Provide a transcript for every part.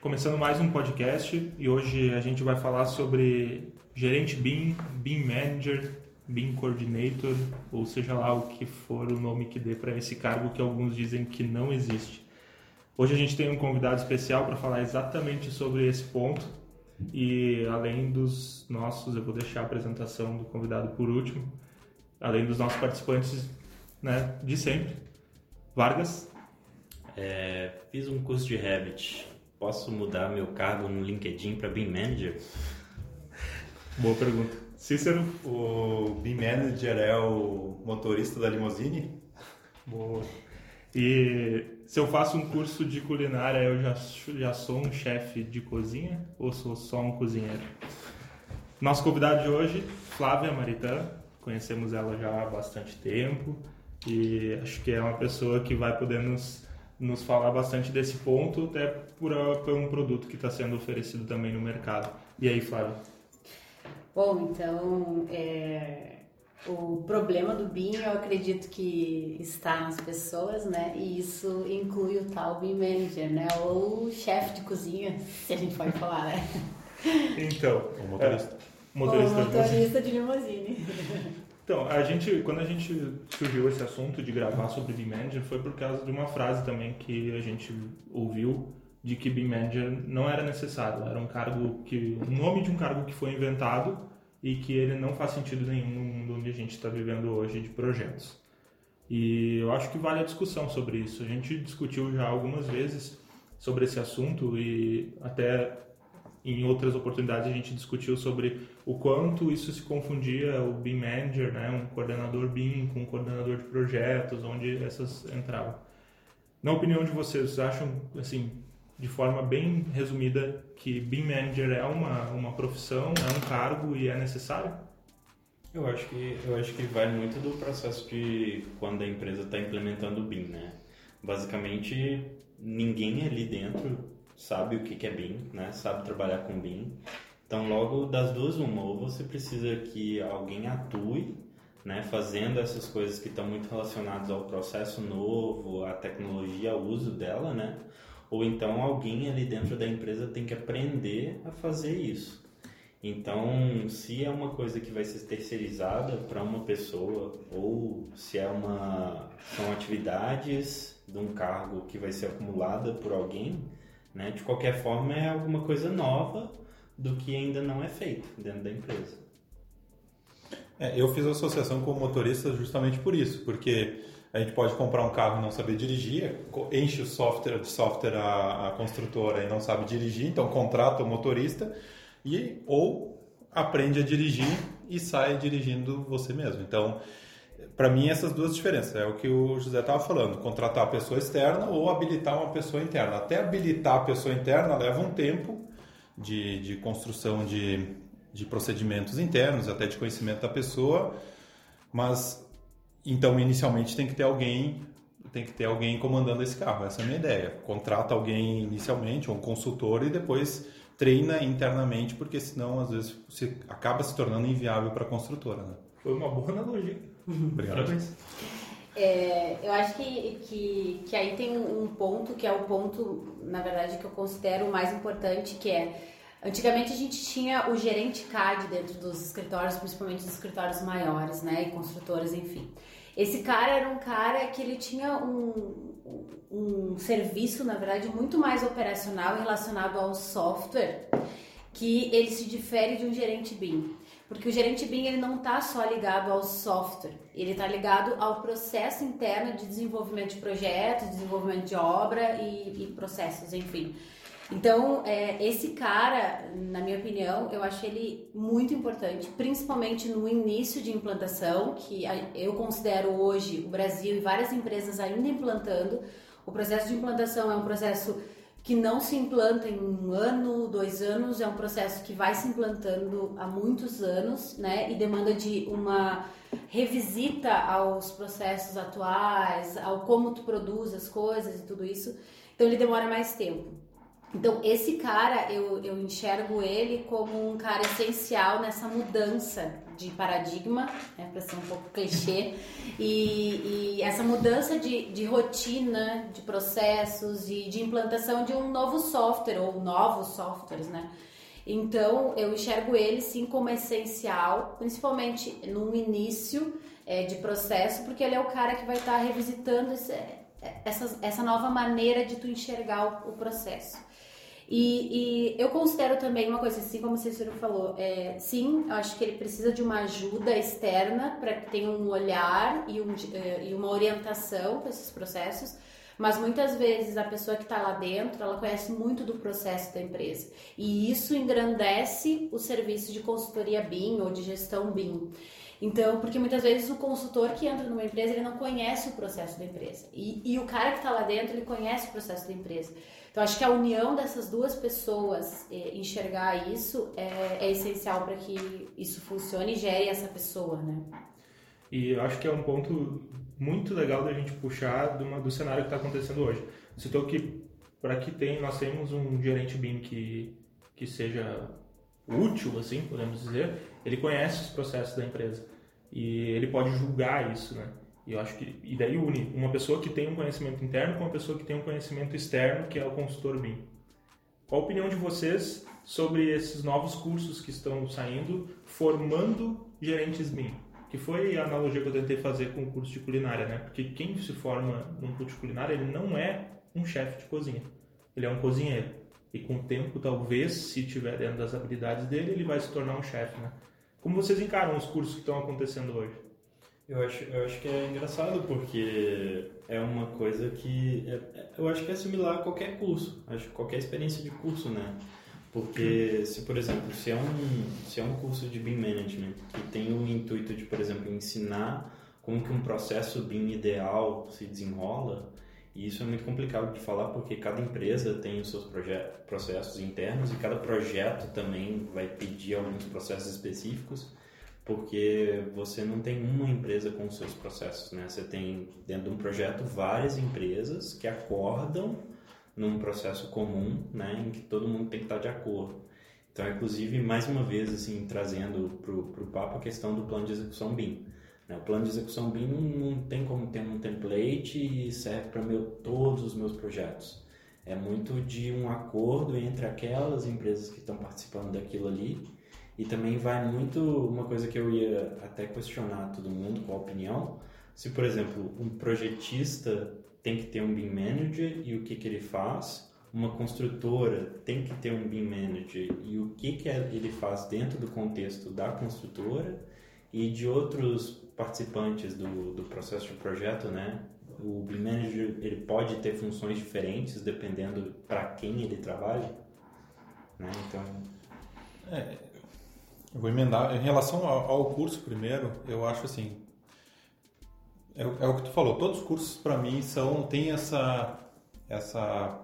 Começando mais um podcast e hoje a gente vai falar sobre gerente BIM, BIM Manager, BIM Coordinator, ou seja lá o que for o nome que dê para esse cargo que alguns dizem que não existe. Hoje a gente tem um convidado especial para falar exatamente sobre esse ponto e além dos nossos, eu vou deixar a apresentação do convidado por último, além dos nossos participantes né, de sempre. Vargas? É, fiz um curso de Revit. Posso mudar meu cargo no LinkedIn para BIM Manager? Boa pergunta. Cícero? O BIM Manager é o motorista da limousine? Boa. E se eu faço um curso de culinária, eu já, já sou um chefe de cozinha ou sou só um cozinheiro? Nosso convidado de hoje, Flávia Maritã. Conhecemos ela já há bastante tempo e acho que é uma pessoa que vai poder nos, nos falar bastante desse ponto, até por, por um produto que está sendo oferecido também no mercado. E aí, Flávia? Bom, então, é, o problema do BIM, eu acredito que está nas pessoas, né? E isso inclui o tal BIM Manager, né? Ou chefe de cozinha, se a gente pode falar, né? Então, O motorista. É, motorista, Ou motorista de limusine. Então, a gente, quando a gente surgiu esse assunto de gravar sobre BIM Manager, foi por causa de uma frase também que a gente ouviu de que BIM Manager não era necessário, era um cargo que, um nome de um cargo que foi inventado e que ele não faz sentido nenhum no mundo onde a gente está vivendo hoje de projetos. E eu acho que vale a discussão sobre isso. A gente discutiu já algumas vezes sobre esse assunto e até em outras oportunidades a gente discutiu sobre o quanto isso se confundia o BIM Manager, né, um coordenador BIM com um coordenador de projetos, onde essas entravam. Na opinião de vocês, vocês acham assim, de forma bem resumida, que BIM Manager é uma, uma profissão, é um cargo e é necessário? Eu acho que eu acho que vai muito do processo de quando a empresa está implementando o BIM, né? Basicamente, ninguém ali dentro sabe o que que é BIM, né? Sabe trabalhar com BIM. Então, logo das duas uma, ou você precisa que alguém atue, né, fazendo essas coisas que estão muito relacionadas ao processo novo, à tecnologia, ao uso dela, né? Ou então alguém ali dentro da empresa tem que aprender a fazer isso. Então, se é uma coisa que vai ser terceirizada para uma pessoa ou se é uma são atividades de um cargo que vai ser acumulada por alguém, né? De qualquer forma é alguma coisa nova do que ainda não é feito dentro da empresa. É, eu fiz associação com o motorista justamente por isso, porque a gente pode comprar um carro e não saber dirigir, enche o software de software a, a construtora e não sabe dirigir, então contrata o motorista e ou aprende a dirigir e sai dirigindo você mesmo. Então, para mim essas duas diferenças é o que o José estava falando, contratar a pessoa externa ou habilitar uma pessoa interna. Até habilitar a pessoa interna leva um tempo de, de construção de, de procedimentos internos, até de conhecimento da pessoa, mas então inicialmente tem que ter alguém tem que ter alguém comandando esse carro. Essa é a minha ideia. Contrata alguém inicialmente, um consultor e depois treina internamente, porque senão às vezes você acaba se tornando inviável para a construtora. Né? Foi uma boa analogia. Obrigado. Parabéns. É, eu acho que, que, que aí tem um ponto que é o ponto, na verdade, que eu considero o mais importante, que é Antigamente a gente tinha o gerente CAD dentro dos escritórios, principalmente dos escritórios maiores, né, e construtoras, enfim. Esse cara era um cara que ele tinha um, um serviço, na verdade, muito mais operacional relacionado ao software, que ele se difere de um gerente BIM. Porque o gerente BIM ele não está só ligado ao software, ele está ligado ao processo interno de desenvolvimento de projetos, desenvolvimento de obra e, e processos, enfim. Então, é, esse cara, na minha opinião, eu acho ele muito importante, principalmente no início de implantação, que eu considero hoje o Brasil e várias empresas ainda implantando. O processo de implantação é um processo que não se implanta em um ano, dois anos, é um processo que vai se implantando há muitos anos, né? E demanda de uma revisita aos processos atuais, ao como tu produz as coisas e tudo isso. Então ele demora mais tempo. Então, esse cara, eu, eu enxergo ele como um cara essencial nessa mudança de paradigma, né, para ser um pouco clichê, e, e essa mudança de, de rotina, de processos e de implantação de um novo software ou novos softwares, né? Então, eu enxergo ele sim como essencial, principalmente no início é, de processo, porque ele é o cara que vai estar tá revisitando esse, essa, essa nova maneira de tu enxergar o, o processo. E, e, eu considero também uma coisa, assim como o Cícero falou, é, sim, eu acho que ele precisa de uma ajuda externa para que tenha um olhar e, um, é, e uma orientação para esses processos, mas muitas vezes a pessoa que está lá dentro, ela conhece muito do processo da empresa e isso engrandece o serviço de consultoria BIM ou de gestão BIM. Então, porque muitas vezes o consultor que entra numa empresa, ele não conhece o processo da empresa. E, e o cara que está lá dentro, ele conhece o processo da empresa. Então, acho que a união dessas duas pessoas, é, enxergar isso, é, é essencial para que isso funcione e gere essa pessoa, né? E eu acho que é um ponto muito legal da gente puxar do, do cenário que está acontecendo hoje. Citou que para que tem, nós temos um gerente BIM que, que seja útil, assim, podemos dizer, ele conhece os processos da empresa e ele pode julgar isso, né? E eu acho que e daí une uma pessoa que tem um conhecimento interno com uma pessoa que tem um conhecimento externo, que é o consultor BIM. Qual a opinião de vocês sobre esses novos cursos que estão saindo formando gerentes BIM? Que foi a analogia que eu tentei fazer com o curso de culinária, né? Porque quem se forma num curso de culinária, ele não é um chefe de cozinha. Ele é um cozinheiro. E com o tempo, talvez, se tiver dentro das habilidades dele, ele vai se tornar um chefe, né? Como vocês encaram os cursos que estão acontecendo hoje? Eu acho, eu acho que é engraçado porque é uma coisa que é, é, eu acho que é similar a qualquer curso, acho qualquer experiência de curso, né? Porque se, por exemplo, se é um se é um curso de BIM management que tem o intuito de, por exemplo, ensinar como que um processo BIM ideal se desenrola, e isso é muito complicado de falar porque cada empresa tem os seus processos internos e cada projeto também vai pedir alguns processos específicos porque você não tem uma empresa com os seus processos, né? Você tem dentro de um projeto várias empresas que acordam num processo comum, né, em que todo mundo tem que estar de acordo. Então, inclusive, mais uma vez, assim, trazendo para o papo a questão do plano de execução BIM. Né? O plano de execução BIM não, não tem como ter um template e serve para todos os meus projetos. É muito de um acordo entre aquelas empresas que estão participando daquilo ali e também vai muito uma coisa que eu ia até questionar todo mundo com a opinião. Se, por exemplo, um projetista tem que ter um BIM manager e o que, que ele faz, uma construtora tem que ter um BIM manager e o que, que ele faz dentro do contexto da construtora e de outros participantes do, do processo de projeto, né? O BIM manager ele pode ter funções diferentes dependendo para quem ele trabalha, né? Então, é, eu vou emendar. Em relação ao, curso, primeiro, eu acho assim. É, é o que tu falou. Todos os cursos, para mim, são têm essa, essa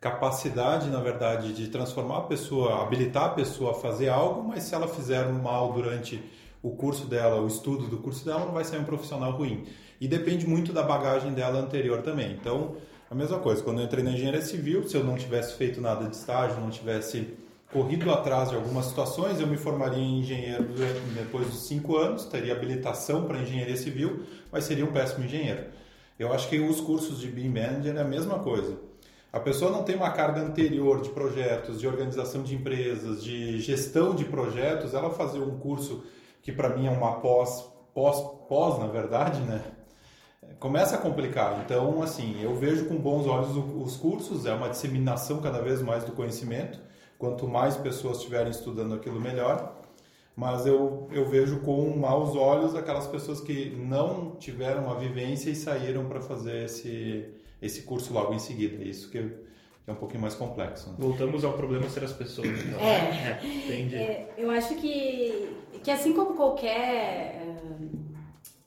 capacidade, na verdade, de transformar a pessoa, habilitar a pessoa a fazer algo, mas se ela fizer mal durante o curso dela, o estudo do curso dela, não vai ser um profissional ruim. E depende muito da bagagem dela anterior também. Então, a mesma coisa, quando eu entrei na engenharia civil, se eu não tivesse feito nada de estágio, não tivesse corrido atrás de algumas situações, eu me formaria em engenheiro depois dos cinco anos, teria habilitação para engenharia civil, mas seria um péssimo engenheiro. Eu acho que os cursos de BIM Manager é a mesma coisa. A pessoa não tem uma carga anterior de projetos, de organização de empresas, de gestão de projetos, ela fazer um curso que para mim é uma pós, pós, pós, na verdade, né? Começa a complicar. Então, assim, eu vejo com bons olhos os cursos, é uma disseminação cada vez mais do conhecimento Quanto mais pessoas estiverem estudando aquilo, melhor. Mas eu, eu vejo com maus olhos aquelas pessoas que não tiveram a vivência e saíram para fazer esse, esse curso logo em seguida. Isso que, é um pouquinho mais complexo. Né? Voltamos ao problema ser as pessoas. Então. É, é, é, eu acho que, que assim como qualquer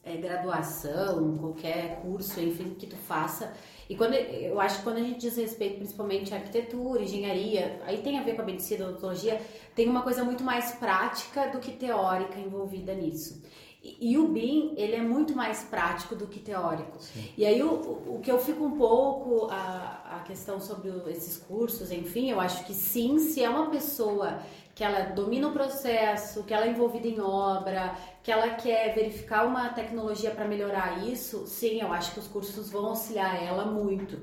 é, graduação, qualquer curso, enfim, que tu faça, e quando eu acho que quando a gente diz respeito principalmente à arquitetura, engenharia, aí tem a ver com a medicina, a odontologia, tem uma coisa muito mais prática do que teórica envolvida nisso. E, e o BIM, ele é muito mais prático do que teórico. Sim. E aí o, o que eu fico um pouco, a, a questão sobre esses cursos, enfim, eu acho que sim, se é uma pessoa que ela domina o processo, que ela é envolvida em obra, que ela quer verificar uma tecnologia para melhorar isso, sim, eu acho que os cursos vão auxiliar ela muito.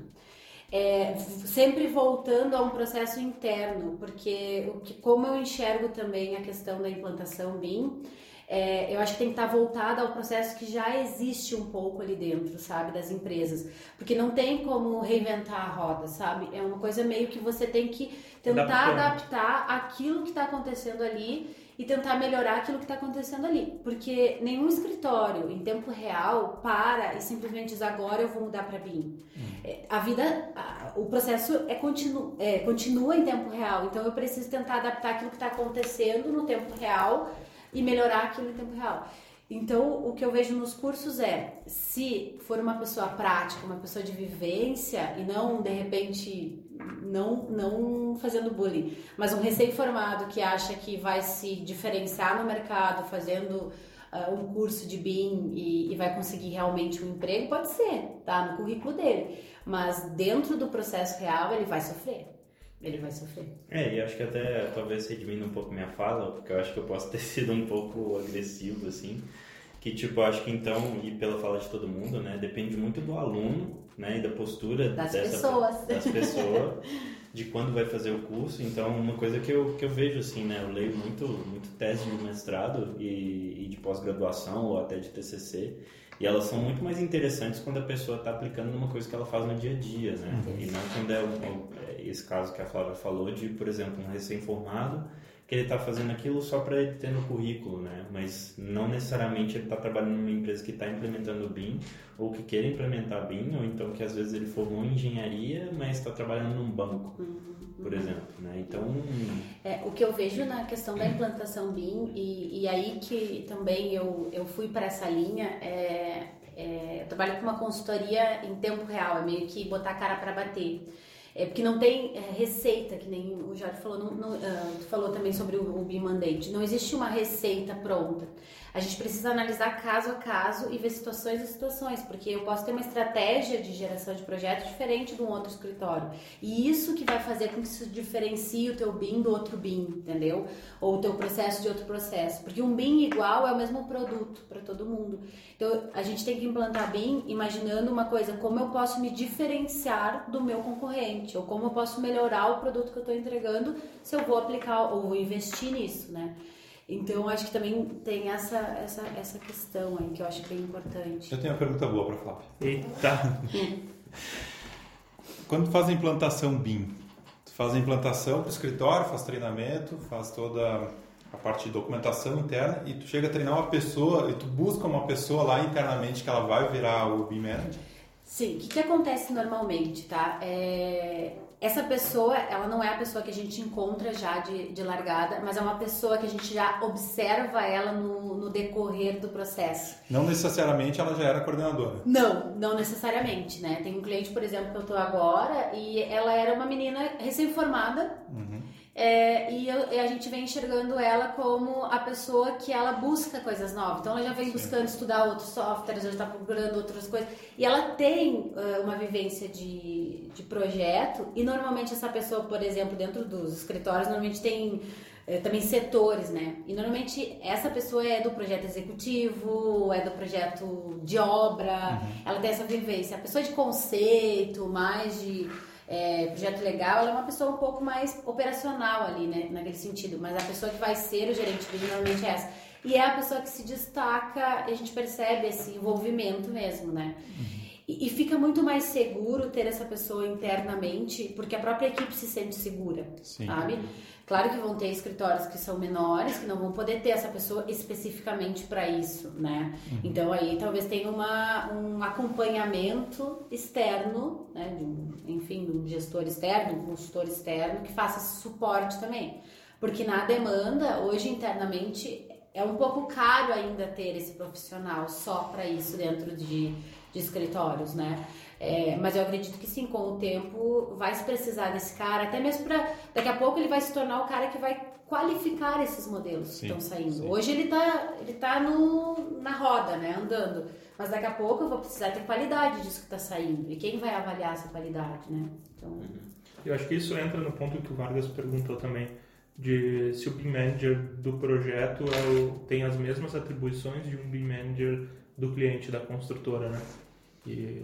É, sempre voltando a um processo interno, porque o que, como eu enxergo também a questão da implantação BIM, é, eu acho que tem que estar voltada ao processo que já existe um pouco ali dentro, sabe, das empresas. Porque não tem como reinventar a roda, sabe? É uma coisa meio que você tem que tentar adaptar aquilo que está acontecendo ali e tentar melhorar aquilo que está acontecendo ali. Porque nenhum escritório em tempo real para e simplesmente diz agora eu vou mudar para BIM. Hum. A vida, a, o processo é, continu, é, continua em tempo real. Então eu preciso tentar adaptar aquilo que está acontecendo no tempo real e melhorar aquilo em tempo real. Então, o que eu vejo nos cursos é, se for uma pessoa prática, uma pessoa de vivência e não, de repente, não, não fazendo bullying, mas um recém-formado que acha que vai se diferenciar no mercado fazendo uh, um curso de BIM e, e, vai conseguir realmente um emprego, pode ser, tá? No currículo dele. Mas dentro do processo real, ele vai sofrer ele vai sofrer. É, e acho que até talvez redimindo um pouco minha fala, porque eu acho que eu posso ter sido um pouco agressivo, assim, que tipo, acho que então, e pela fala de todo mundo, né, depende muito do aluno, né, e da postura das dessa, pessoas, das pessoas, de quando vai fazer o curso. Então, uma coisa que eu, que eu vejo, assim, né, eu leio muito, muito tese de mestrado e, e de pós-graduação ou até de TCC, e elas são muito mais interessantes quando a pessoa está aplicando numa coisa que ela faz no dia a dia, né? Uhum. E não quando é, um, é esse caso que a Flávia falou de, por exemplo, um recém-formado que ele está fazendo aquilo só para ele ter no currículo, né? Mas não necessariamente ele está trabalhando numa empresa que está implementando o BIM ou que queira implementar BIM, ou então que às vezes ele formou em engenharia, mas está trabalhando num banco, uhum. por exemplo, né? Então... É, o que eu vejo na questão da implantação BIM, e, e aí que também eu, eu fui para essa linha, é, é, eu trabalho com uma consultoria em tempo real, é meio que botar a cara para bater. É porque não tem é, receita, que nem o Jorge falou, não, não, uh, falou também sobre o, o Mandate. Não existe uma receita pronta. A gente precisa analisar caso a caso e ver situações a situações, porque eu posso ter uma estratégia de geração de projetos diferente de um outro escritório. E isso que vai fazer com que isso diferencie o teu BIM do outro BIM, entendeu? Ou o teu processo de outro processo. Porque um BIM igual é o mesmo produto para todo mundo. Então a gente tem que implantar BIM imaginando uma coisa, como eu posso me diferenciar do meu concorrente, ou como eu posso melhorar o produto que eu estou entregando se eu vou aplicar ou vou investir nisso, né? Então, acho que também tem essa, essa, essa questão aí que eu acho bem importante. Eu tenho uma pergunta boa para Flávia. Eita! Quando tu faz a implantação BIM, tu faz a implantação para o escritório, faz treinamento, faz toda a parte de documentação interna e tu chega a treinar uma pessoa e tu busca uma pessoa lá internamente que ela vai virar o BIM Manager? Sim, o que, que acontece normalmente, tá? É, essa pessoa, ela não é a pessoa que a gente encontra já de, de largada, mas é uma pessoa que a gente já observa ela no, no decorrer do processo. Não necessariamente ela já era coordenadora. Não, não necessariamente, né? Tem um cliente, por exemplo, que eu tô agora e ela era uma menina recém-formada. Uhum é, e, eu, e, a gente vem enxergando ela como a pessoa que ela busca coisas novas. Então ela já vem Sim. buscando estudar outros softwares, já está procurando outras coisas. E ela tem uh, uma vivência de, de projeto. E normalmente essa pessoa, por exemplo, dentro dos escritórios, normalmente tem uh, também setores, né? E normalmente essa pessoa é do projeto executivo, é do projeto de obra, uhum. ela tem essa vivência. A pessoa de conceito, mais de é, projeto legal, ela é uma pessoa um pouco mais operacional ali, né, naquele sentido. Mas a pessoa que vai ser o gerente normalmente é essa. E é a pessoa que se destaca, e a gente percebe esse envolvimento mesmo, né? Uhum. E, e, fica muito mais seguro ter essa pessoa internamente, porque a própria equipe se sente segura, Sim. sabe? Claro que vão ter escritórios que são menores, que não vão poder ter essa pessoa especificamente para isso, né? Uhum. Então aí talvez tenha uma, um acompanhamento externo, né? De um, enfim, de um gestor externo, um consultor externo que faça esse suporte também. Porque na demanda, hoje internamente, é um pouco caro ainda ter esse profissional só para isso dentro de, de escritórios, né? É, mas eu acredito que sim, com o tempo vai se precisar desse cara, até mesmo para daqui a pouco ele vai se tornar o cara que vai qualificar esses modelos Sim, que estão saindo. sim. Hoje ele está ele tá no, na roda, né, andando. Mas daqui a pouco eu vou precisar ter qualidade disso que está saindo. E quem vai avaliar essa qualidade, né? Então, Eu acho que isso entra no ponto que o Vargas perguntou também, de se o BIM Manager do projeto é tem as mesmas atribuições de um BIM Manager do cliente, da construtora, né? E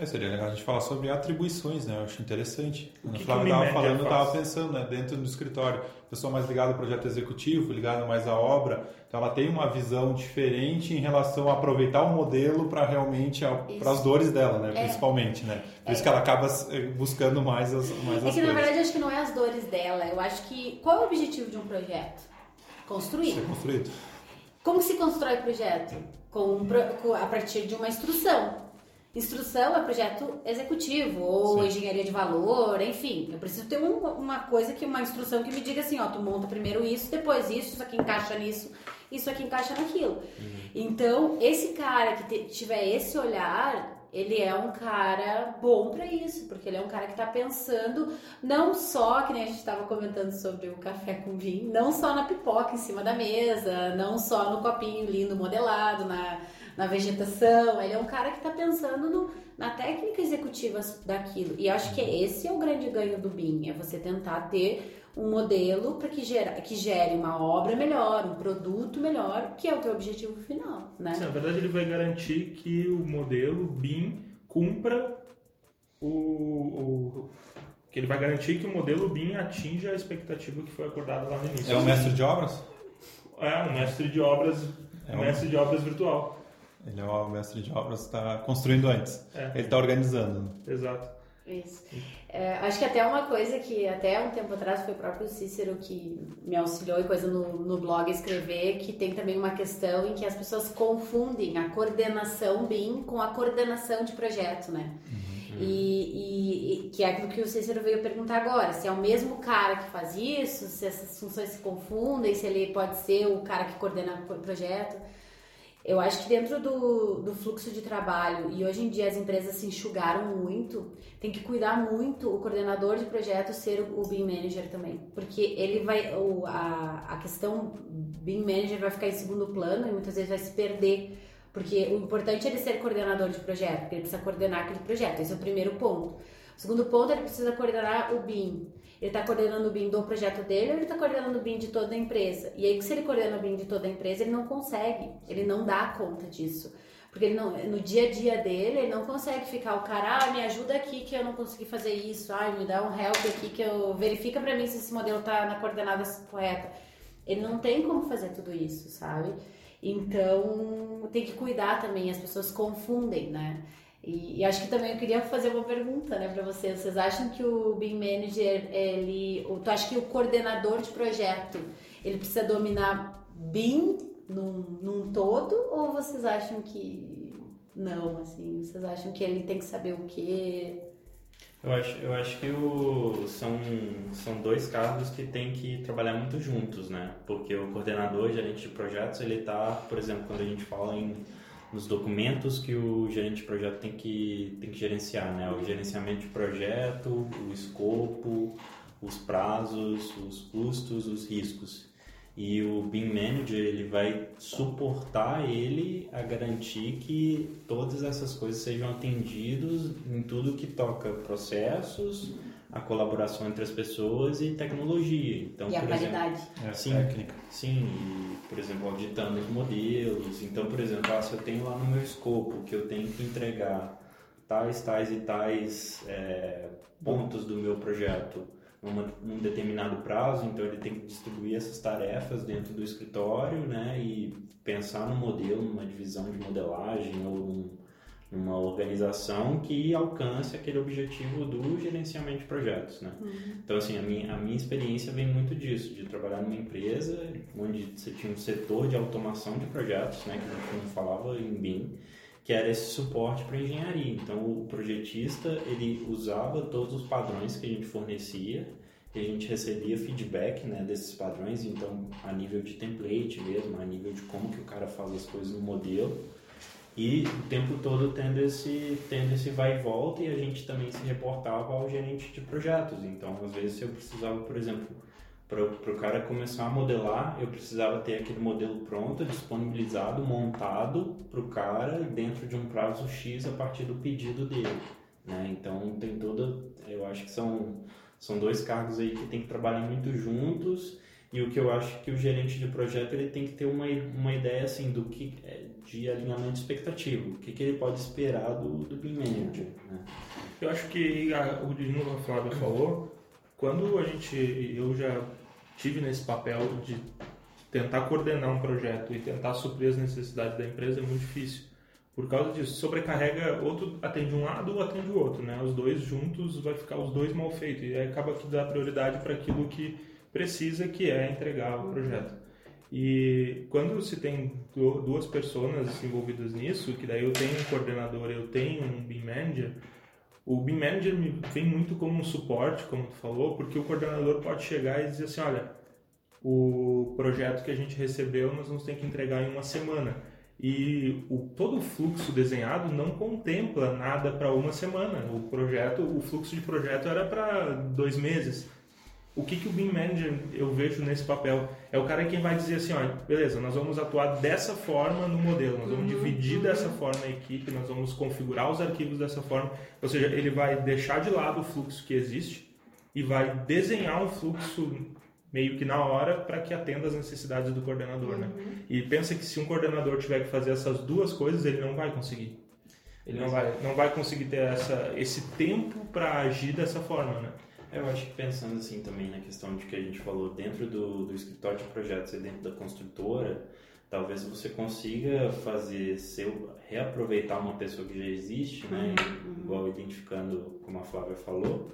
É, seria legal a gente falar sobre atribuições, né? Eu acho interessante. O que a Flávia que o estava falando, estava pensando, né? Dentro do escritório, pessoa mais ligada ao projeto executivo, ligada mais à obra, então ela tem uma visão diferente em relação a aproveitar o modelo para realmente para as dores dela, né? É. Principalmente, né? Por isso que ela acaba eh, buscando mais as mais é as que na coisas. verdade acho que não é as dores dela. Eu acho que qual é o objetivo de um projeto? Construir. Ser construído. Como se constrói projeto? Com, com- a partir de uma instrução. Instrução é projeto executivo ou Sim. engenharia de valor, enfim. Eu preciso ter um- uma coisa que uma instrução que me diga assim, ó, tu monta primeiro isso, depois isso, isso aqui encaixa nisso, isso aqui encaixa naquilo. Então, esse cara que te- tiver esse olhar, ele é um cara bom pra isso, porque ele é um cara que tá pensando não só, que nem a gente estava comentando sobre o café com vinho, não só na pipoca em cima da mesa, não só no copinho lindo modelado, na, na vegetação. Ele é um cara que está pensando no- na técnica executiva daquilo. E acho que esse é o grande ganho do BIM, é você tentar ter um modelo para que, gera, que gere uma obra melhor, um produto melhor, que é o teu objetivo final, né? Sim, na verdade, ele vai garantir que o modelo BIM cumpra o, o- que ele vai garantir que o modelo BIM atinja a expectativa que foi acordada lá no início. É um mestre de obras? É, um mestre de obras, É um um- mestre de obras virtual. Ele é o mestre de obras, está construindo antes. É. Ele está organizando. Exato. Isso. É, acho que até uma coisa que até um tempo atrás foi o próprio Cícero que me auxiliou e coisa no, no blog escrever, que tem também uma questão em que as pessoas confundem a coordenação BIM com a coordenação de projeto, né? E, e- e- que é aquilo que o Cícero veio perguntar agora, se é o mesmo cara que faz isso, se essas funções se confundem, se ele pode ser o cara que coordena o projeto. Eu acho que dentro do, do fluxo de trabalho, e hoje em dia as empresas se enxugaram muito, tem que cuidar muito o coordenador de projeto ser o, o BIM Manager também. Porque ele vai. O, a, a questão BIM Manager vai ficar em segundo plano e muitas vezes vai se perder. Porque o importante é ele ser coordenador de projeto, porque ele precisa coordenar aquele projeto. Esse é o primeiro ponto. Segundo ponto, ele precisa coordenar o BIM. Ele está coordenando o BIM do projeto dele ou ele está coordenando o BIM de toda a empresa? E aí, se ele coordena o BIM de toda a empresa, ele não consegue, ele não dá conta disso. Porque ele não, no dia a dia dele, ele não consegue ficar o cara, ah, me ajuda aqui que eu não consegui fazer isso, ah, me dá um help aqui que eu verifica para mim se esse modelo tá na coordenada correta. Ele não tem como fazer tudo isso, sabe? Então, tem que cuidar também, as pessoas confundem, né? E, e acho que também eu queria fazer uma pergunta, né, para vocês. Vocês acham que o BIM Manager, ele, o- tu acha que o coordenador de projeto, ele precisa dominar BIM num, num todo ou vocês acham que não, assim, vocês acham que ele tem que saber o quê? Eu acho, eu acho que o, são, são dois cargos que tem que trabalhar muito juntos, né? Porque o coordenador, gerente de projetos, ele tá, por exemplo, quando a gente fala em nos documentos que o gerente de projeto tem que, tem que gerenciar, né? O gerenciamento de projeto, o escopo, os prazos, os custos, os riscos. E o BIM Manager, ele vai suportar ele a garantir que todas essas coisas sejam atendidas em tudo que toca processos, a colaboração entre as pessoas e tecnologia. Então, e a por exemplo, qualidade? É, Sim. técnica. Sim, e, por exemplo, auditando os modelos. Então, por exemplo, ah, se eu tenho lá no meu escopo que eu tenho que entregar tais, tais e tais é, pontos do meu projeto numa, num determinado prazo, então ele tem que distribuir essas tarefas dentro do escritório, né, e pensar no modelo, numa divisão de modelagem ou num, numa organização que alcance aquele objetivo do gerenciamento de projetos, né. Então, assim, a minha, a minha experiência vem muito disso, de trabalhar numa empresa onde você tinha um setor de automação de projetos, né, que a gente não falava em BIM, que era esse suporte para engenharia. Então, o projetista, ele usava todos os padrões que a gente fornecia e a gente recebia feedback, né, desses padrões, então, a nível de template mesmo, a nível de como que o cara faz as coisas no modelo, e o tempo todo tendo esse, tendo esse vai e volta e a gente também se reportava ao gerente de projetos. Então, às vezes, eu precisava, por exemplo, Para o cara começar a modelar, eu precisava ter aquele modelo pronto, disponibilizado, montado para o cara dentro de um prazo X a partir do pedido dele. Né? Então tem toda, eu acho que são, são dois cargos aí que tem que trabalhar muito juntos e o que eu acho que o gerente de projeto ele tem que ter uma, uma ideia assim do que é, de alinhamento de expectativa, o que, que ele pode esperar do, do BIM Manager. Né? Eu acho que a, o de novo a Flávia falou, quando a gente, eu já tive nesse papel de tentar coordenar um projeto e tentar suprir as necessidades da empresa é muito difícil. Por causa disso, sobrecarrega, outro atende um lado ou atende o outro, né? Os dois juntos vai ficar os dois mal feitos e acaba que dá prioridade para aquilo que precisa, que é entregar o projeto. E quando se tem duas pessoas envolvidas nisso, que daí eu tenho um coordenador, eu tenho um BIM manager, o BIM Manager vem muito como um suporte, como tu falou, porque o coordenador pode chegar e dizer assim, olha, o projeto que a gente recebeu nós vamos ter que entregar em uma semana. E o, todo o fluxo desenhado não contempla nada para uma semana. O projeto, o fluxo de projeto era para dois meses o que, que o BIM Manager eu vejo nesse papel? É o cara quem vai dizer assim, olha, beleza, nós vamos atuar dessa forma no modelo, nós vamos uhum, dividir uhum. dessa forma a equipe, nós vamos configurar os arquivos dessa forma. Ou seja, ele vai deixar de lado o fluxo que existe e vai desenhar um fluxo meio que na hora para que atenda às necessidades do coordenador, né? uhum. né? E pensa que se um coordenador tiver que fazer essas duas coisas, ele não vai conseguir. Ele não vai, não vai conseguir ter essa, esse tempo para agir dessa forma, né? Eu acho que pensando assim também na questão de que a gente falou dentro do, do escritório de projetos e dentro da construtora, talvez você consiga fazer seu reaproveitar uma pessoa que já existe, né, uhum. igual identificando como a Flávia falou,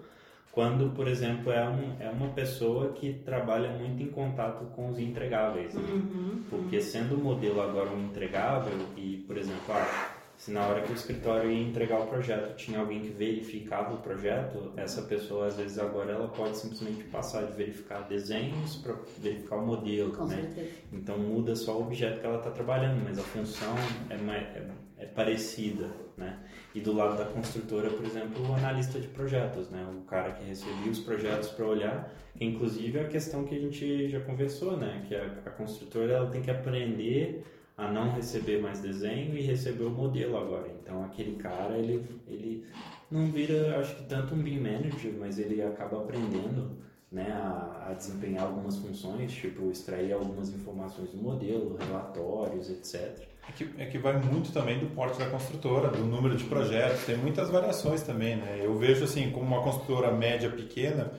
quando, por exemplo, é, um, é uma pessoa que trabalha muito em contato com os entregáveis, né? uhum. porque sendo o modelo agora um entregável e, por exemplo, ah, se na hora que o escritório ia entregar o projeto tinha alguém que verificava o projeto, essa pessoa às vezes agora ela pode simplesmente passar de verificar desenhos para verificar o modelo, Com né? Certeza. Então muda só o objeto que ela está trabalhando, mas a função é, é, é, parecida, né? E do lado da construtora, por exemplo, o analista de projetos, né? O cara que recebia os projetos para olhar, inclusive a questão que a gente já conversou, né? Que a, a construtora ela tem que aprender a não receber mais desenho e receber o modelo agora. Então aquele cara, ele, ele não vira, acho que tanto um BIM manager, mas ele acaba aprendendo né, a, a, desempenhar algumas funções, tipo extrair algumas informações do modelo, relatórios, etc. É que, é que vai muito também do porte da construtora, do número de projetos, tem muitas variações também, né? Eu vejo assim, como uma construtora média pequena,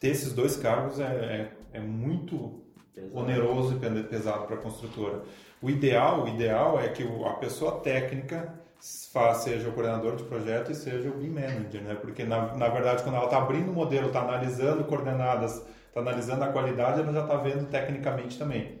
ter esses dois cargos é, é, é muito pesado. oneroso e pesado para a construtora. O ideal, o ideal é que a pessoa técnica seja o coordenador de projeto e seja o BIM manager, né? Porque na, na verdade quando ela está abrindo o modelo, está analisando coordenadas, está analisando a qualidade, ela já está vendo tecnicamente também.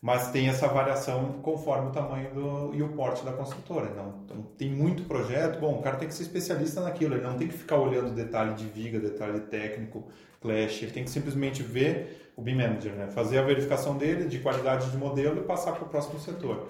Mas tem essa variação conforme o tamanho do, e o porte da construtora. Não, então, tem muito projeto, bom, o cara tem que ser especialista naquilo, ele não tem que ficar olhando detalhe de viga, detalhe técnico, clash, ele tem que simplesmente ver o BIM Manager, né? Fazer a verificação dele de qualidade de modelo e passar para o próximo setor.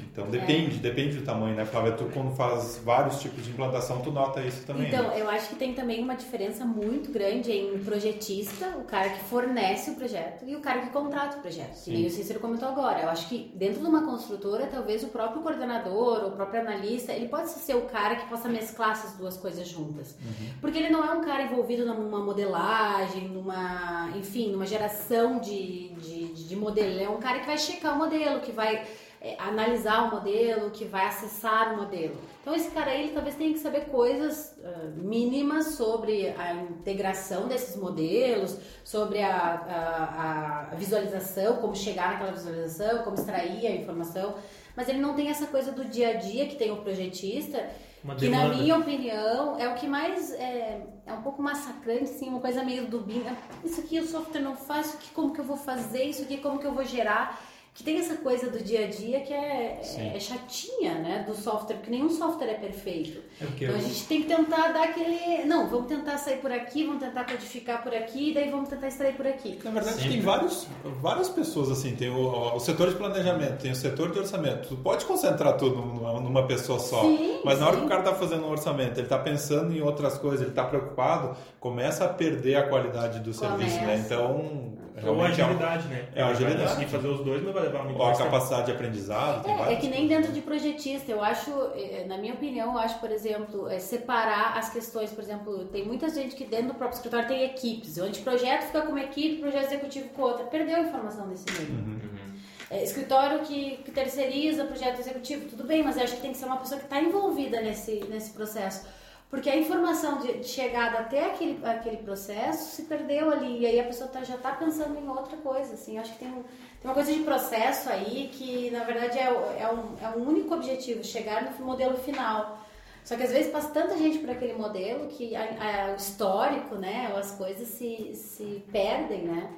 Então depende, é. depende do tamanho, né, Flávia? Tu quando faz vários tipos de implantação, tu nota isso também. Então, né? eu acho que tem também uma diferença muito grande em projetista, o cara que fornece o projeto e o cara que contrata o projeto. Sim. E o Cícero comentou agora. Eu acho que dentro de uma construtora, talvez o próprio coordenador, o próprio analista, ele pode ser o cara que possa mesclar essas duas coisas juntas. Uhum. Porque ele não é um cara envolvido numa modelagem, numa, enfim, numa geração de, de, de modelo. Ele é um cara que vai checar o modelo, que vai é, analisar o modelo, que vai acessar o modelo. Então esse cara aí, ele talvez tenha que saber coisas uh, mínimas sobre a integração desses modelos, sobre a, a, a, visualização, como chegar naquela visualização, como extrair a informação, mas ele não tem essa coisa do dia a dia que tem o projetista, que na minha opinião é o que mais é, é um pouco massacrante, assim, uma coisa meio do BIM. Isso aqui o software não faz, isso aqui como que eu vou fazer, isso aqui como que eu vou gerar. Que tem essa coisa do dia a dia que é, é chatinha, né? Do software, porque nenhum software é perfeito. É então eu... a gente tem que tentar dar aquele. Não, vamos tentar sair por aqui, vamos tentar codificar por aqui, e daí vamos tentar extrair por aqui. Na verdade, Sempre. tem vários, várias pessoas assim. Tem o, o, setor de planejamento, tem o setor de orçamento. Tu pode concentrar tudo numa, numa pessoa só. Sim, mas na hora sim. que o cara está fazendo um orçamento, ele está pensando em outras coisas, ele está preocupado, começa a perder a qualidade do Começa. serviço, né? Então. Ou realmente é agilidade, né? É, a Ele vai agilidade. conseguir fazer os dois, mas vai levar muito Ou a tempo. capacidade de aprendizado. tem É, é que nem dentro de projetista. Eu acho, eh, na minha opinião, eu acho, por exemplo, é, separar as questões. Por exemplo, tem muita gente que dentro do próprio escritório tem equipes, onde projeto fica com uma equipe, projeto executivo com outra. Perdeu a informação desse meio. Uhum. É, escritório que, que terceiriza projeto executivo, tudo bem, mas eu acho que tem que ser uma pessoa que está envolvida nesse, nesse processo. Porque a informação de, chegada até aquele, aquele processo se perdeu ali, e aí a pessoa tá, já está pensando em outra coisa. Assim. Acho que tem, um- tem uma coisa de processo aí que, na verdade, é, é, um, é um único objetivo, chegar no modelo final. Só que às vezes passa tanta gente por aquele modelo que a- a- o histórico, né, as coisas se, se perdem, né?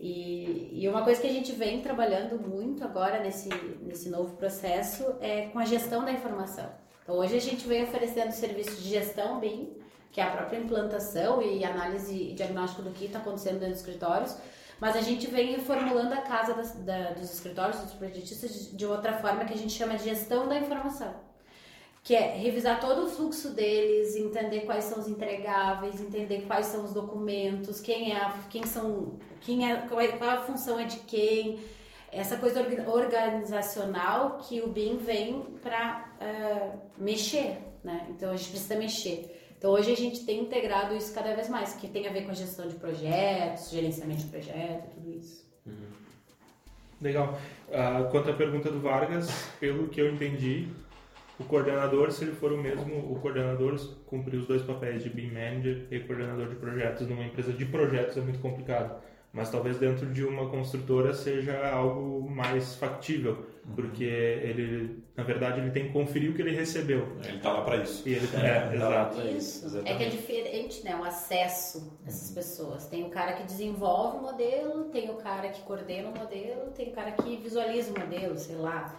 E, e uma coisa que a gente vem trabalhando muito agora nesse, nesse novo processo é com a gestão da informação. Então hoje a gente vem oferecendo serviço de gestão BIM, que é a própria implantação e análise e diagnóstico do que está acontecendo dentro dos escritórios, mas a gente vem reformulando a casa da- dos escritórios, dos projetistas, de, outra forma que a gente chama de gestão da informação. Que é revisar todo o fluxo deles, entender quais são os entregáveis, entender quais são os documentos, quem é, quem são, quem é, qual, é, qual a função é de quem, essa coisa orga- organizacional que o BIM vem para mexer, né? Então a gente precisa mexer. Então hoje a gente tem integrado isso cada vez mais, que tem a ver com a gestão de projetos, gerenciamento de projeto, tudo isso. Legal. Ah, quanto à pergunta do Vargas, pelo que eu entendi, o coordenador, se ele for o mesmo, o coordenador cumprir os dois papéis de BIM Manager e coordenador de projetos numa empresa de projetos é muito complicado. Mas talvez dentro de uma construtora seja algo mais factível, porque ele, na verdade, ele tem que conferir o que ele recebeu. Ele está lá para isso. E ele, é, exato. É É isso, que é diferente, né? O acesso dessas pessoas. Tem o cara que desenvolve o modelo, tem o cara que coordena o modelo, tem o cara que visualiza o modelo, sei lá.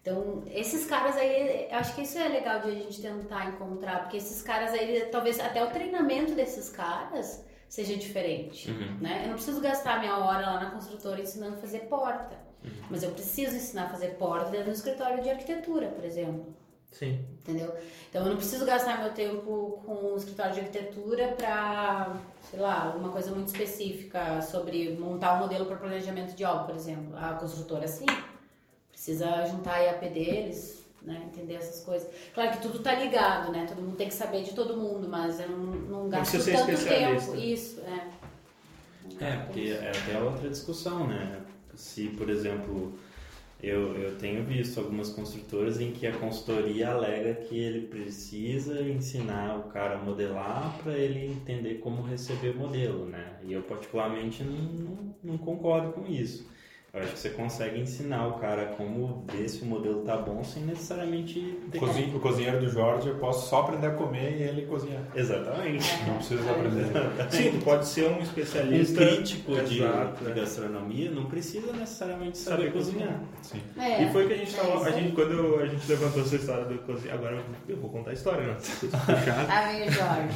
Então, esses caras aí, eu acho que isso é legal de a gente tentar encontrar, porque esses caras aí, talvez até o treinamento desses caras seja diferente, Uhum. né? Eu não preciso gastar minha hora lá na construtora ensinando a fazer porta, mas eu preciso ensinar a fazer porta dentro do escritório de arquitetura, por exemplo Sim. entendeu? Então eu não preciso gastar meu tempo com o escritório de arquitetura para, sei lá, alguma coisa muito específica sobre montar um modelo para planejamento de obra, por exemplo. A construtora sim, precisa juntar a IAP deles, né, entender essas coisas. Claro que tudo tá ligado, né? Todo mundo tem que saber de todo mundo, mas eu não, não gasto tanto tempo. Isso, é. É, porque é até outra discussão, né? Se, por exemplo, eu, eu tenho visto algumas construtoras em que a consultoria alega que ele precisa ensinar o cara a modelar para ele entender como receber o modelo, né? E eu particularmente não, não, não concordo com isso. Eu acho que você consegue ensinar o cara como ver se o modelo tá bom sem necessariamente O, cozinheiro do Jorge, eu posso só aprender a comer e ele cozinhar. Exatamente. Não preciso aprender. Sim, tu pode ser um Um especialista. crítico de, de é. gastronomia não precisa necessariamente saber, Saber cozinhar. Sim. É, E foi que a gente é tava. isso a gente, quando a gente levantou essa história do cozinha. Agora eu- vou contar a história, né? Meio Jorge.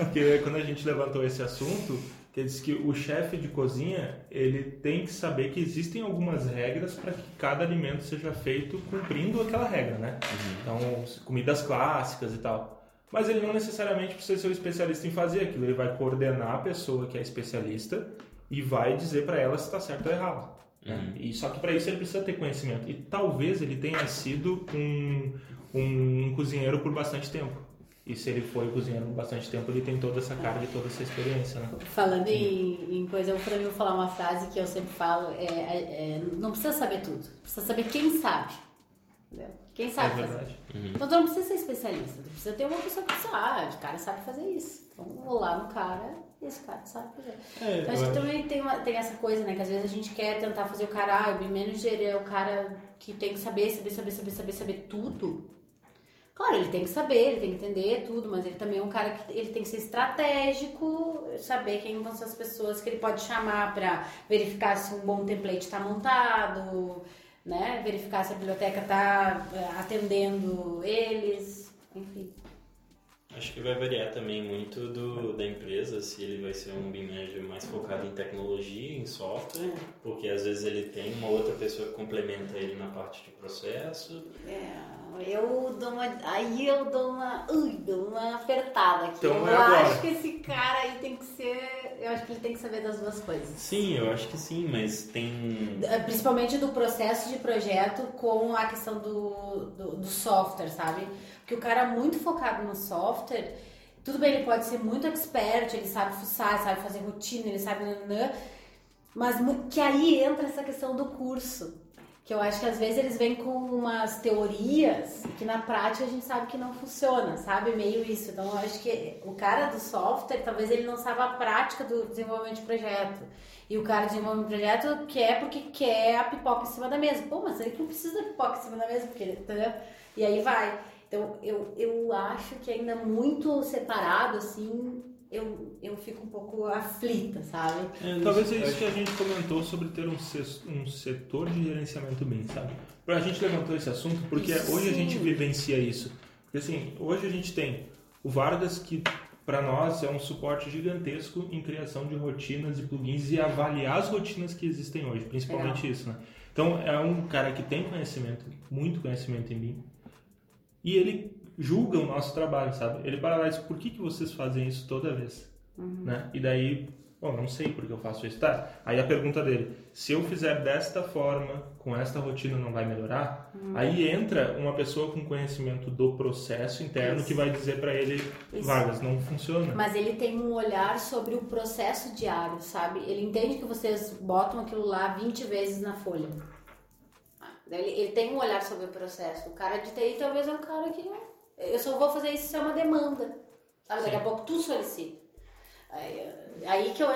Porque quando a gente levantou esse assunto, que disse que o chefe de cozinha ele tem que saber que existem algumas regras para que cada alimento seja feito cumprindo aquela regra, né? Então, comidas clássicas e tal. Mas ele não necessariamente precisa ser o especialista em fazer aquilo. Ele vai coordenar a pessoa que é especialista e vai dizer para ela se está certo ou errado. né? E só que para isso ele precisa ter conhecimento. E talvez ele tenha sido um, um cozinheiro por bastante tempo. E se ele foi cozinheiro por bastante tempo, ele tem toda essa carga e toda essa experiência, né? Falando em, em coisa, eu pra mim vou falar uma frase que eu sempre falo, é, é- é, não precisa saber tudo, precisa saber quem sabe. Entendeu? Quem É sabe fazer. verdade. Então tu não precisa ser especialista, tu precisa ter uma pessoa que sabe, o cara sabe fazer isso. Então vou lá no cara e esse cara sabe fazer. É, Então, acho que também tem, uma- tem essa coisa, né? Que às vezes a gente quer tentar fazer o cara, ah, o manager é o cara que tem que saber, saber, saber, saber, saber, saber tudo. Claro, ele tem que saber, ele tem que entender tudo, mas ele também é um cara que ele tem que ser estratégico, saber quem ser as pessoas que ele pode chamar para verificar se um bom template está montado, né? Verificar se a biblioteca está atendendo eles, enfim. Acho que vai variar também muito do, da empresa, se ele vai ser um BIM manager mais focado em tecnologia, em software, porque às vezes ele tem uma outra pessoa que complementa ele na parte de processo. É, eu dou uma. Aí eu dou uma. Ui, dou uma apertada aqui. Então eu é agora. acho que esse cara aí tem que ser. Eu acho que ele tem que saber das duas coisas. Sim, eu acho que sim, mas tem. Principalmente do processo de projeto com a questão do, do, do software, sabe? Porque o cara muito focado no software, tudo bem, ele pode ser muito expert, ele sabe fuçar, sabe fazer rotina, ele sabe nananã, mas que aí entra essa questão do curso. Que eu acho que às vezes eles vêm com umas teorias que na prática a gente sabe que não funciona, sabe? Meio isso. Então eu acho que o cara do software, talvez ele não saiba a prática do desenvolvimento de projeto. E o cara de desenvolvimento de projeto quer porque quer a pipoca em cima da mesa. Pô, mas ele não precisa da pipoca em cima da mesa, porque entendeu? E aí vai. Então eu, eu acho que ainda muito separado, assim, eu, eu fico um pouco aflita, sabe? Talvez é isso que a gente comentou sobre ter um, um setor de gerenciamento BIM, sabe? A gente levantou esse assunto porque Isso hoje a gente sim. vivencia isso. Porque assim, hoje a gente tem o Vargas que para nós é um suporte gigantesco em criação de rotinas e plugins e avaliar as rotinas que existem hoje, principalmente isso, né? Então é um cara que tem conhecimento, muito conhecimento em BIM, e ele julga o nosso trabalho, sabe? Ele para lá e diz, por que, que vocês fazem isso toda vez? Né? E daí, bom, não sei porque eu faço isso, tá? Aí a pergunta dele, se eu fizer desta forma, com esta rotina não vai melhorar? Aí entra uma pessoa com conhecimento do processo interno Isso. que vai dizer para ele, Isso. Vargas, não funciona. Mas ele tem um olhar sobre o processo diário, sabe? Ele entende que vocês botam aquilo lá 20 vezes na folha. Ah, Ele, ele tem um olhar sobre o processo. O cara de TI talvez é um cara que não. Eu só vou fazer isso se é uma demanda. Sabe? Daqui a pouco tu solicita. Aí, aí que eu.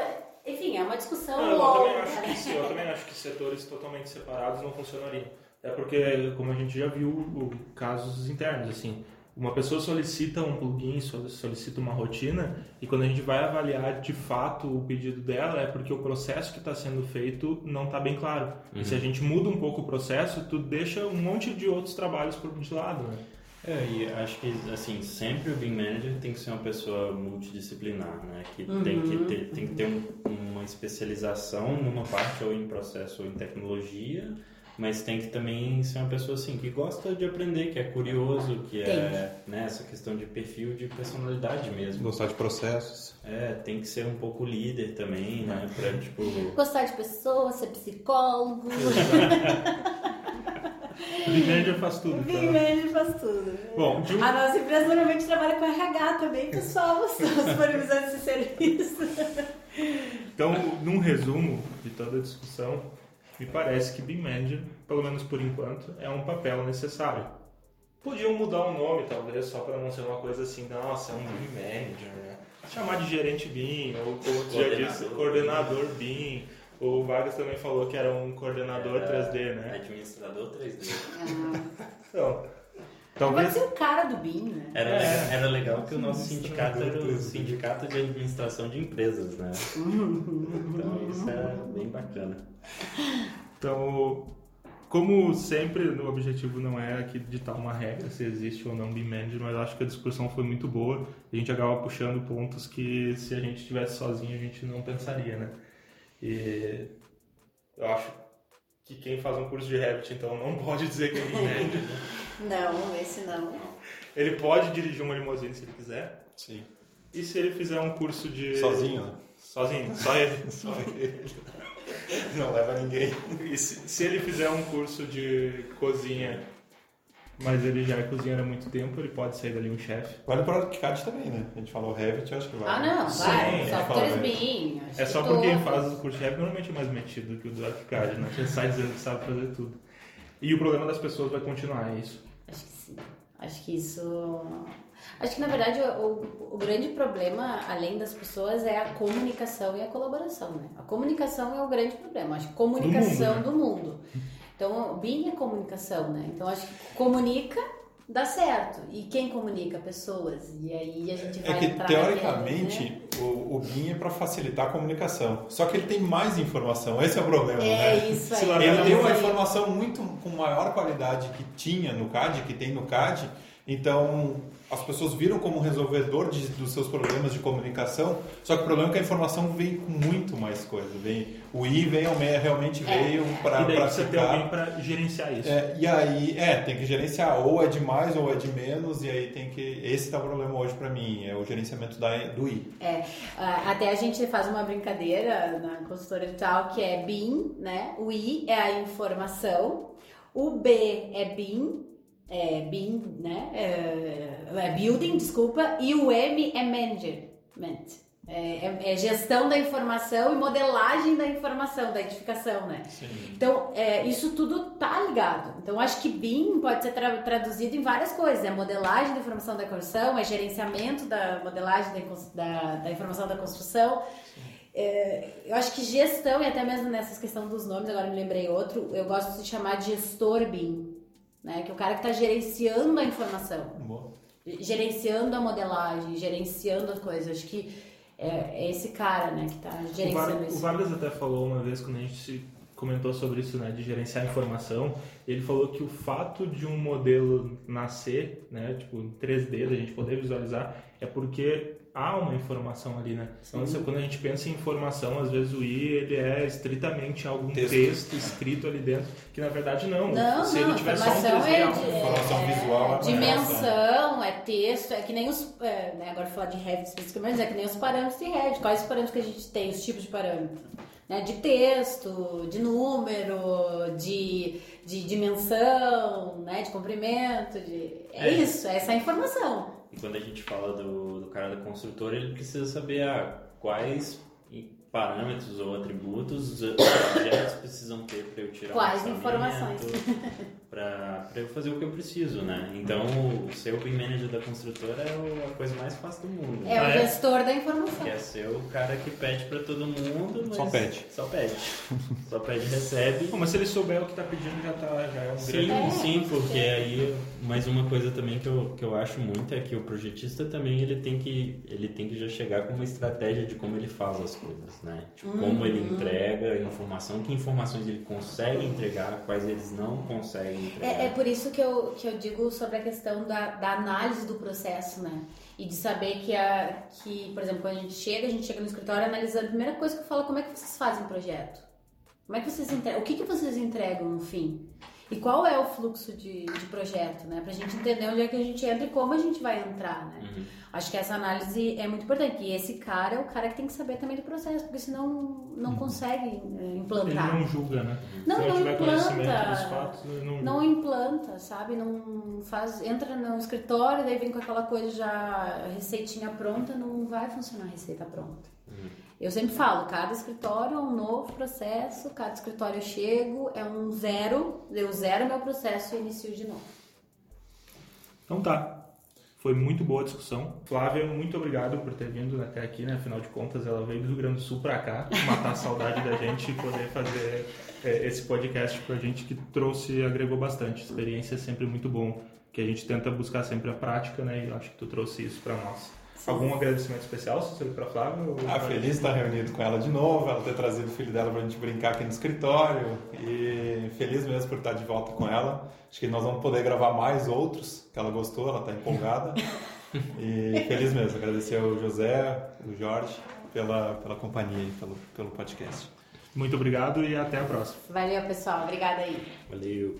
Enfim, é uma discussão Não, eu, longa. também acho que, eu também acho que setores totalmente separados não funcionariam. É porque, como a gente já viu, casos internos, assim, uma pessoa solicita um plugin, so- solicita uma rotina, e quando a gente vai avaliar de fato o pedido dela, é porque o processo que está sendo feito não está bem claro. E se a gente muda um pouco o processo, tu deixa um monte de outros trabalhos por de lado, né? É, e acho que, assim, sempre o BIM Manager tem que ser uma pessoa multidisciplinar, né? Que tem que ter, tem que ter um- uma especialização numa parte, ou em processo, ou em tecnologia, mas tem que também ser uma pessoa, assim, que gosta de aprender, que é curioso, que é, né, essa questão de perfil de personalidade mesmo. Gostar de processos. É, tem que ser um pouco líder também, né? Pra, tipo... Gostar de pessoas, ser psicólogo. Manager faz tudo. Então. Manager faz tudo. Bom, de um- A nossa empresa normalmente trabalha com RH também, pessoal. Estamos disponibilizando esse serviço. Então, num resumo de toda a discussão, me parece que BIM Manager, pelo menos por enquanto, é um papel necessário. Podiam mudar o nome, talvez, só para não ser uma coisa assim, nossa, é um BIM Manager, né? Chamar de gerente BIM, ou como tu já disse, Coordenador. coordenador BIM. O Vargas também falou que era um coordenador 3D, né? Administrador 3D. Então, Pode talvez... ser o cara do BIM, né? Era, É. era legal que o nosso sindicato era o sindicato de administração de empresas, né? Então isso é bem bacana. Então, como sempre, o objetivo não é aqui ditar uma regra se existe ou não BIM Manager, mas eu acho que a discussão foi muito boa. A gente acaba puxando pontos que se a gente estivesse sozinho a gente não pensaria, né? E eu acho que quem faz um curso de Revit, então, não pode dizer que é BIM Manager. né? Não, esse não. Ele pode dirigir uma limusine se ele quiser. Sim. E se ele fizer um curso de... Sozinho, né? Sozinho, só ele. Só ele. Não leva ninguém. E se, se ele fizer um curso de cozinha, mas ele já é cozinheiro há muito tempo, ele pode sair dali um chefe. Vale para o ArchiCAD também, né? A gente falou Revit, acho que vale. Ah, não, Sim, vai. é BIM. acho É só porque quem faz o curso de Revit normalmente é mais metido que o do ArchiCAD, né? Ele sai dizendo que sabe fazer tudo. E o problema das pessoas vai continuar, é isso. Acho que sim. Acho que isso. Acho que na verdade o, o grande problema, além das pessoas, é a comunicação e a colaboração, né? A comunicação é o grande problema. Acho que comunicação Do do mundo. Então, BIM é comunicação, né? Então, acho que comunica dá certo. E quem comunica? Pessoas. E aí a gente vai É que, entrar teoricamente, né? o, o BIM é para facilitar a comunicação. Só que ele tem mais informação, esse é o problema, É né? isso aí. Ele tem uma informação muito com maior qualidade que tinha no CAD, que tem no CAD. Então, as pessoas viram como resolvedor de- dos seus problemas de comunicação. Só que o problema é que a informação vem com muito mais coisa. Vem, o I veio, realmente É. veio para e daí precisa ter ficar. alguém para gerenciar isso. É, e aí, é, tem que gerenciar, ou é de mais ou é de menos, e aí tem que. Esse tá o problema hoje para mim, é o gerenciamento da, do I. É, ah, até a gente faz uma brincadeira na consultora e tal, que é BIM, né? O I é a informação, o B é BIM, é BIM, né? É, é building, desculpa, e o M é management. É, é- é gestão da informação e modelagem da informação, da edificação, né? Então, é, isso tudo tá ligado. Então, acho que BIM pode ser tra- traduzido em várias coisas. É modelagem da informação da construção, é gerenciamento da modelagem da, da, da informação da construção. É, eu acho que gestão, e até mesmo nessa questão dos nomes, agora me lembrei outro, eu gosto de chamar de gestor BIM, né? Que é o cara que está gerenciando a informação Boa. gerenciando a modelagem, gerenciando as coisas. Acho que é, é esse cara, né, que tá O, gerenciando o isso. Vargas até falou uma vez quando a gente se comentou sobre isso, né, de gerenciar informação. Ele falou que o fato de um modelo nascer, né, tipo em 3D, da gente poder visualizar, é porque há uma informação ali, né? Então, assim, quando a gente pensa em informação, às vezes o I ele é estritamente algum Texto. texto, escrito ali dentro, que na verdade não. Não, Se não, ele tiver só um informação 3D, é, de- informação é- visual, é dimensão, é texto, é que nem os, é, né, agora falar de Revit especificamente, é que nem os parâmetros de Revit. Quais os parâmetros que a gente tem, os tipos de parâmetros? Né, de texto, de número, de, de dimensão, né, de comprimento, de... É, É. isso, é essa informação. E quando a gente fala do, do cara da construtora, ele precisa saber ah, quais parâmetros ou atributos os objetos precisam ter para eu tirar Quais informações. para eu fazer o que eu preciso, né? Então, ser o BIM Manager da construtora é a coisa mais fácil do mundo. É o Ah, é? gestor da informação. Quer ser o cara que pede para todo mundo, mas Só pede. Só pede. Só pede e recebe. Bom, mas se ele souber o que está pedindo, já, tá, já é um Sim, grande... É, sim, porque aí mais uma coisa também que eu, que eu acho muito é que o projetista também ele tem que ele tem que já chegar com uma estratégia de como ele faz as coisas, né? Tipo, como ele entrega a informação, que informações ele consegue entregar, quais eles não conseguem É, é por isso que eu, que eu digo sobre a questão da, da análise do processo, né? E de saber que, a, que, por exemplo, quando a gente chega, a gente chega no escritório analisando, a primeira coisa que eu falo, como é que vocês fazem o projeto? Como é que vocês entregam? O que, que vocês entregam no fim? E qual é o fluxo de, de projeto, né? Pra gente entender onde é que a gente entra e como a gente vai entrar, né? Uhum. Acho que essa análise é muito importante. E esse cara é o cara que tem que saber também do processo, porque senão não consegue eh, Ele implantar. não julga, né? Não, Se não, implanta. fatos, ele não, Não implanta, sabe? Não faz. Entra no escritório, daí vem com aquela coisa já receitinha pronta, não vai funcionar a receita pronta. Eu sempre falo, cada escritório é um novo processo, cada escritório eu chego, é um zero, eu zero meu processo e inicio de novo. Então tá. Foi muito boa a discussão. Flávia, muito obrigado por ter vindo até aqui, né? Afinal de contas, ela veio do Rio Grande do Sul pra cá, matar a saudade da gente e poder fazer é, esse podcast com a gente que trouxe, agregou bastante. Experiência é sempre muito bom, que a gente tenta buscar sempre a prática, né? E eu acho que tu trouxe isso pra nós. Algum agradecimento especial, Cícero, pra Flávia? ou- Ah, feliz de estar reunido com ela de novo, ela ter trazido o filho dela pra gente brincar aqui no escritório e feliz mesmo por estar de volta com ela. Acho que nós vamos poder gravar mais outros, que ela gostou, ela está empolgada. E feliz mesmo, agradecer ao José, o Jorge, pela, pela companhia e pelo, pelo podcast. Muito obrigado e até a próxima. Valeu, pessoal. Obrigada aí. Valeu.